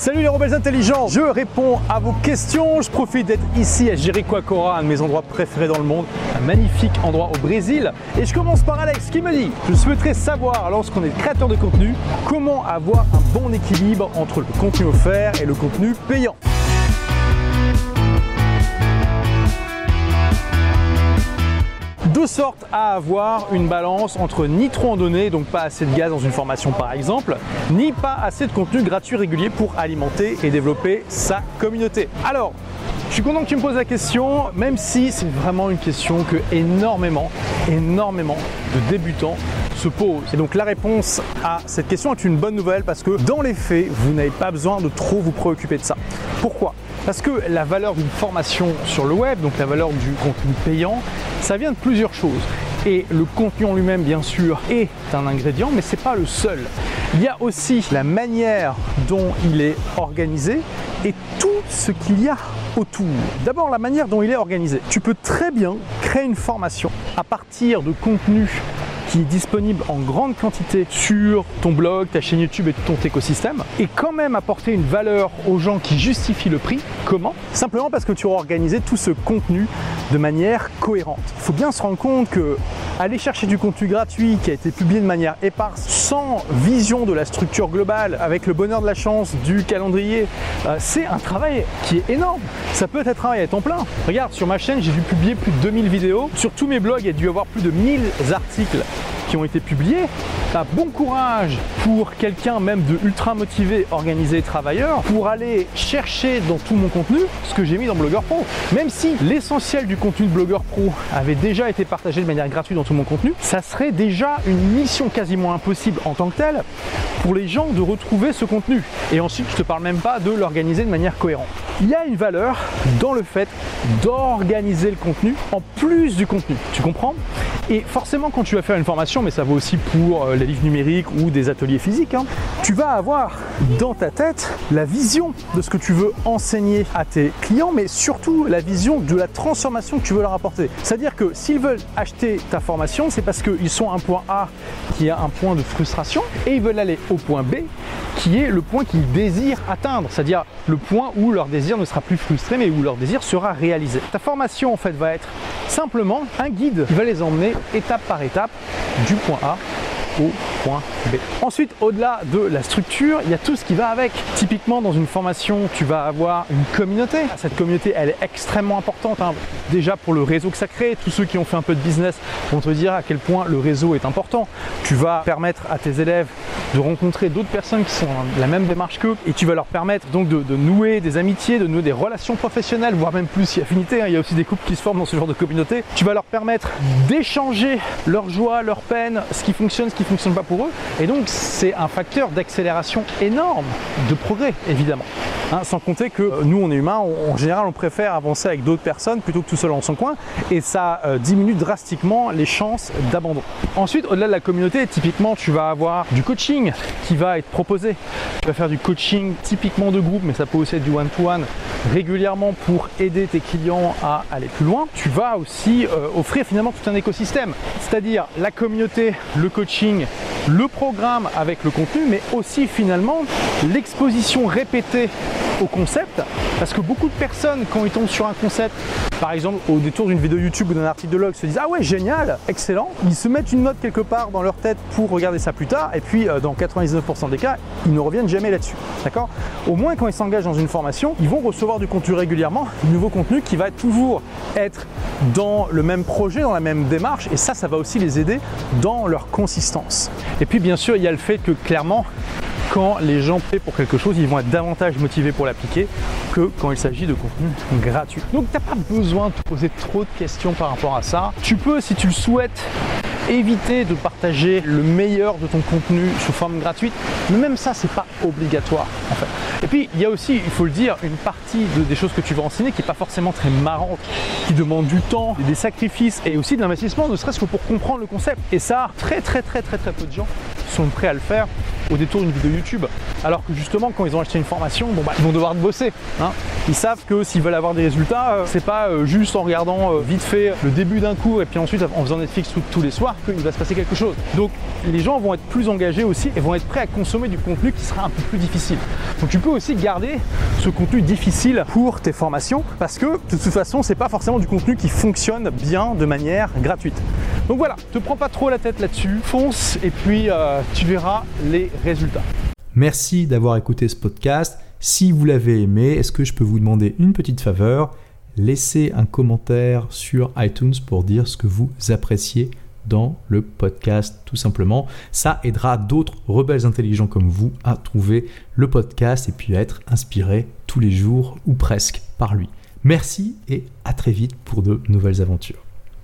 Salut les rebelles intelligents, je réponds à vos questions. Je profite d'être ici à Jericoacoara, un de mes endroits préférés dans le monde, un magnifique endroit au Brésil. Et je commence par Alex qui me dit Je souhaiterais savoir, lorsqu'on est créateur de contenu, comment avoir un bon équilibre entre le contenu offert et le contenu payant. De sorte à avoir une balance entre ni trop en données, donc pas assez de gaz dans une formation par exemple, ni pas assez de contenu gratuit régulier pour alimenter et développer sa communauté. Alors, je suis content que tu me poses la question, même si c'est vraiment une question que énormément, énormément de débutants se posent. Et donc la réponse à cette question est une bonne nouvelle parce que dans les faits, vous n'avez pas besoin de trop vous préoccuper de ça. Pourquoi? Parce que la valeur d'une formation sur le web, donc la valeur du contenu payant, ça vient de plusieurs choses. Et le contenu en lui-même, bien sûr, est un ingrédient, mais ce n'est pas le seul. Il y a aussi la manière dont il est organisé et tout ce qu'il y a autour. D'abord, la manière dont il est organisé. Tu peux très bien créer une formation à partir de contenus qui est disponible en grande quantité sur ton blog, ta chaîne YouTube et ton écosystème, et quand même apporter une valeur aux gens qui justifient le prix. Comment? Simplement parce que tu auras organisé tout ce contenu de manière cohérente. Il faut bien se rendre compte que aller chercher du contenu gratuit qui a été publié de manière éparse, sans vision de la structure globale, avec le bonheur de la chance du calendrier, euh, c'est un travail qui est énorme. Ça peut être un travail à temps plein. Regarde, sur ma chaîne, j'ai dû publier plus de 2000 vidéos. Sur tous mes blogs, il y a dû y avoir plus de 1000 articles qui ont été publiés. bon courage pour quelqu'un même de ultra motivé, organisé, travailleur, pour aller chercher dans tout mon contenu ce que j'ai mis dans Blogueur Pro. Même si l'essentiel du contenu de Blogueur Pro avait déjà été partagé de manière gratuite dans tout mon contenu, ça serait déjà une mission quasiment impossible en tant que telle pour les gens de retrouver ce contenu. Et ensuite, je te parle même pas de l'organiser de manière cohérente. Il y a une valeur dans le fait d'organiser le contenu en plus du contenu. Tu comprends? Et forcément, quand tu vas faire une formation, mais ça vaut aussi pour euh, les livres numériques ou des ateliers physiques, hein, tu vas avoir dans ta tête la vision de ce que tu veux enseigner à tes clients, mais surtout la vision de la transformation que tu veux leur apporter. C'est-à-dire que s'ils veulent acheter ta formation, c'est parce qu'ils sont à un point A qui a un point de frustration et ils veulent aller au point B qui est le point qu'ils désirent atteindre, c'est-à-dire le point où leur désir ne sera plus frustré mais où leur désir sera réalisé. Ta formation en fait va être simplement un guide qui va les emmener étape par étape du point A point B. Ensuite, au-delà de la structure, il y a tout ce qui va avec. Typiquement, dans une formation, tu vas avoir une communauté. Cette communauté, elle est extrêmement importante. Hein. Déjà pour le réseau que ça crée, tous ceux qui ont fait un peu de business vont te dire à quel point le réseau est important. Tu vas permettre à tes élèves de rencontrer d'autres personnes qui sont dans la même démarche qu'eux et tu vas leur permettre donc de, nouer des amitiés, de nouer des relations professionnelles, voire même plus si affinité. Hein. Il y a aussi des couples qui se forment dans ce genre de communauté. Tu vas leur permettre d'échanger leur joie, leur peine, ce qui fonctionne, ce qui fonctionne pas pour eux. Et donc c'est un facteur d'accélération énorme de progrès, évidemment. Hein, sans compter que euh, nous, on est humains, en général, on préfère avancer avec d'autres personnes plutôt que tout seul dans son coin, et ça euh, diminue drastiquement les chances d'abandon. Ensuite, au-delà de la communauté, typiquement, tu vas avoir du coaching qui va être proposé. Tu vas faire du coaching typiquement de groupe, mais ça peut aussi être du one-to-one régulièrement pour aider tes clients à aller plus loin. Tu vas aussi euh, offrir finalement tout un écosystème, c'est-à-dire la communauté, le coaching, le programme avec le contenu, mais aussi finalement l'exposition répétée au concept. Parce que beaucoup de personnes, quand ils tombent sur un concept, par exemple au détour d'une vidéo YouTube ou d'un article de log, se disent Ah ouais, génial, excellent. Ils se mettent une note quelque part dans leur tête pour regarder ça plus tard, et puis euh, dans 99% des cas, ils ne reviennent jamais là-dessus. D'accord? Au moins, quand ils s'engagent dans une formation, ils vont recevoir du contenu régulièrement, du nouveau contenu qui va toujours être dans le même projet, dans la même démarche, et ça, ça va aussi les aider dans leur consistance. Et puis, bien sûr, il y a le fait que clairement, quand les gens paient pour quelque chose, ils vont être davantage motivés pour l'appliquer que quand il s'agit de contenu gratuit. Donc tu n'as pas besoin de te poser trop de questions par rapport à ça. Tu peux, si tu le souhaites, éviter de partager le meilleur de ton contenu sous forme gratuite, mais même ça, c'est pas obligatoire en fait. Et puis, il y a aussi, il faut le dire, une partie des choses que tu vas enseigner qui n'est pas forcément très marrante, qui demande du temps, des sacrifices et aussi de l'investissement, ne serait-ce que pour comprendre le concept. Et ça, très très très très très peu de gens sont prêts à le faire au détour d'une vidéo YouTube. Alors que justement, quand ils ont acheté une formation, bah, ils vont devoir bosser. Hein. Ils savent que s'ils veulent avoir des résultats, euh, c'est pas euh, juste en regardant euh, vite fait le début d'un cours et puis ensuite en faisant Netflix tous les soirs qu'il va se passer quelque chose. Donc les gens vont être plus engagés aussi et vont être prêts à consommer du contenu qui sera un peu plus difficile. Donc tu peux aussi garder ce contenu difficile pour tes formations parce que de toute façon, c'est pas forcément du contenu qui fonctionne bien de manière gratuite. Donc voilà, te prends pas trop la tête là-dessus, fonce et puis tu verras les résultats. Merci d'avoir écouté ce podcast. Si vous l'avez aimé, est-ce que je peux vous demander une petite faveur? Laissez un commentaire sur iTunes pour dire ce que vous appréciez dans le podcast tout simplement. Ça aidera d'autres rebelles intelligents comme vous à trouver le podcast et puis à être inspirés tous les jours ou presque par lui. Merci et à très vite pour de nouvelles aventures.